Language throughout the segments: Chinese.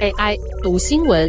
AI 读新闻，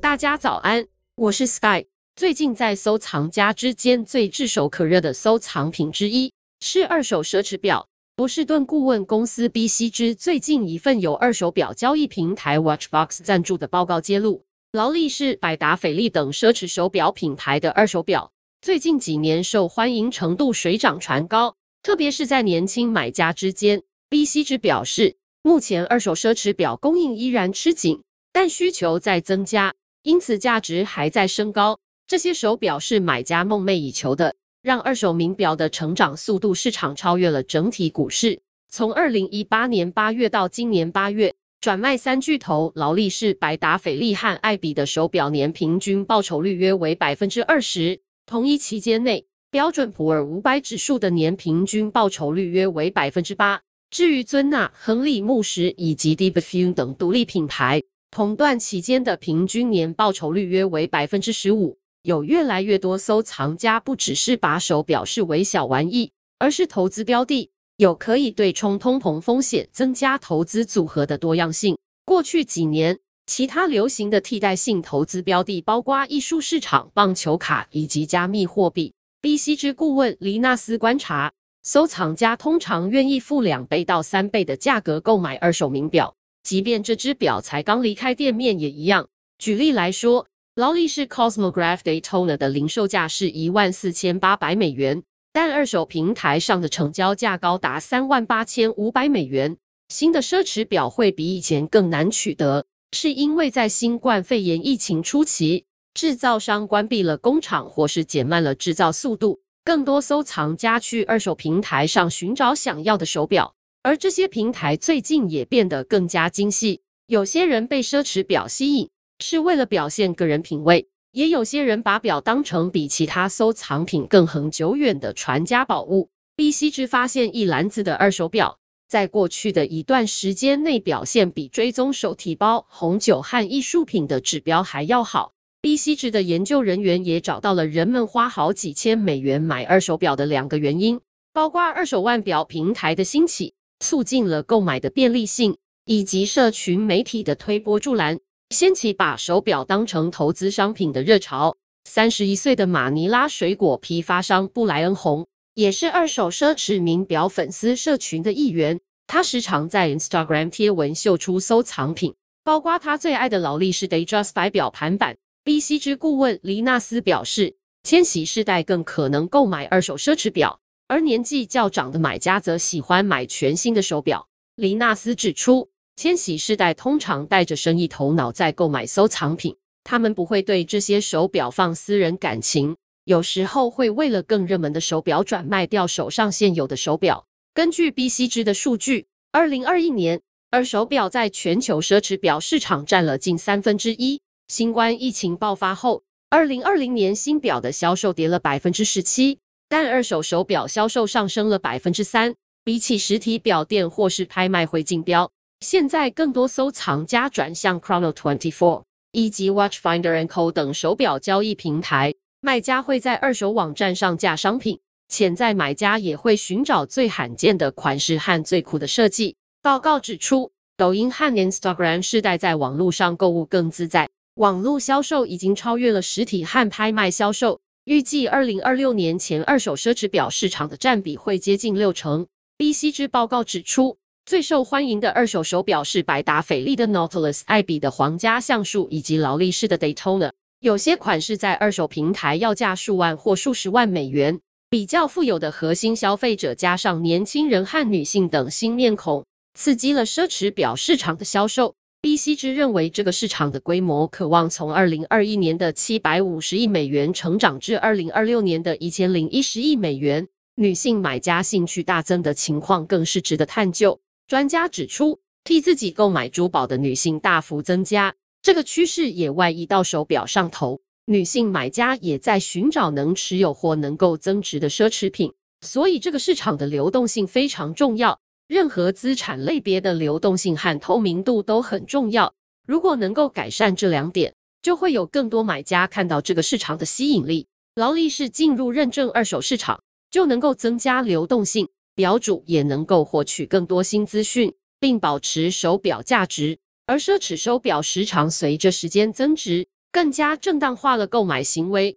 大家早安，我是 Sky。最近在收藏家之间最炙手可热的收藏品之一是二手奢侈表。波士顿顾问公司 BCG 最近一份由二手表交易平台 Watchbox 赞助的报告揭露，劳力士、百达翡丽等奢侈手表品牌的二手表，最近几年受欢迎程度水涨船高，特别是在年轻买家之间。B C 值表示，目前二手奢侈表供应依然吃紧，但需求在增加，因此价值还在升高。这些手表是买家梦寐以求的，让二手名表的成长速度市场超越了整体股市。从二零一八年八月到今年八月，转卖三巨头劳力士、百达翡丽和爱彼的手表年平均报酬率约为百分之二十。同一期间内，标准普尔五百指数的年平均报酬率约为百分之八。至于尊纳、亨利慕时以及 de Buffon 等独立品牌，同段期间的平均年报酬率约为百分之十五。有越来越多收藏家不只是把手表视为小玩意，而是投资标的，有可以对冲通膨风险、增加投资组合的多样性。过去几年，其他流行的替代性投资标的包括艺术市场、棒球卡以及加密货币。BCG 顾问黎纳斯观察，收藏家通常愿意付两倍到三倍的价格购买二手名表，即便这只表才刚离开店面也一样。举例来说，劳力士 Cosmograph Daytona 的零售价是一万四千八百美元，但二手平台上的成交价高达三万八千五百美元。新的奢侈表会比以前更难取得，是因为在新冠肺炎疫情初期，制造商关闭了工厂或是减慢了制造速度，更多收藏家去二手平台上寻找想要的手表，而这些平台最近也变得更加精细。有些人被奢侈表吸引。是为了表现个人品味，也有些人把表当成比其他收藏品更恒久远的传家宝物。BCG 发现一篮子的二手表，在过去的一段时间内表现比追踪手提包、红酒和艺术品的指标还要好。B.C. 值的研究人员也找到了人们花好几千美元买二手表的两个原因，包括二手腕表平台的兴起，促进了购买的便利性，以及社群媒体的推波助澜。掀起把手表当成投资商品的热潮。三十一岁的马尼拉水果批发商布莱恩洪也是二手奢侈名表粉丝社群的一员。他时常在 Instagram 贴文秀出收藏品，包括他最爱的劳力士 Datejust 白表盘板。BCG 顾问黎纳斯表示，千禧世代更可能购买二手奢侈表，而年纪较长的买家则喜欢买全新的手表。黎纳斯指出。千禧世代通常带着生意头脑在购买收藏品，他们不会对这些手表放私人感情，有时候会为了更热门的手表转卖掉手上现有的手表。根据 BCG 的数据，二零二一年二手表在全球奢侈表市场占了近三分之一。新冠疫情爆发后，二零二零年新表的销售跌了百分之十七，但二手手表销售上升了百分之三，比起实体表店或是拍卖会竞标。现在更多收藏家转向 Chrono24 以及 Watchfinder & Co 等手表交易平台，卖家会在二手网站上架商品，潜在买家也会寻找最罕见的款式和最酷的设计。报告指出，抖音和 Instagram 世代在网络上购物更自在，网络销售已经超越了实体和拍卖销售。预计二零二六年前，二手奢侈表市场的占比会接近六成。BCG 报告指出。最受欢迎的二手手表是百达翡丽的 Nautilus、爱彼的皇家橡树以及劳力士的 Daytona。有些款式在二手平台要价数万或数十万美元。比较富有的核心消费者加上年轻人和女性等新面孔，刺激了奢侈表市场的销售。B.C. 之认为，这个市场的规模渴望从二零二一年的七百五十亿美元成长至二零二六年的一千零一十亿美元。女性买家兴趣大增的情况更是值得探究。专家指出，替自己购买珠宝的女性大幅增加，这个趋势也外溢到手表上头。女性买家也在寻找能持有或能够增值的奢侈品，所以这个市场的流动性非常重要。任何资产类别的流动性和透明度都很重要。如果能够改善这两点，就会有更多买家看到这个市场的吸引力。劳力士进入认证二手市场，就能够增加流动性，表主也能够获取更多新资讯，并保持手表价值。而奢侈手表时常随着时间增值，更加正当化了购买行为。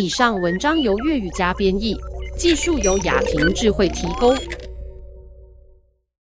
以上文章由粤语加编译，技术由雅婷智慧提供。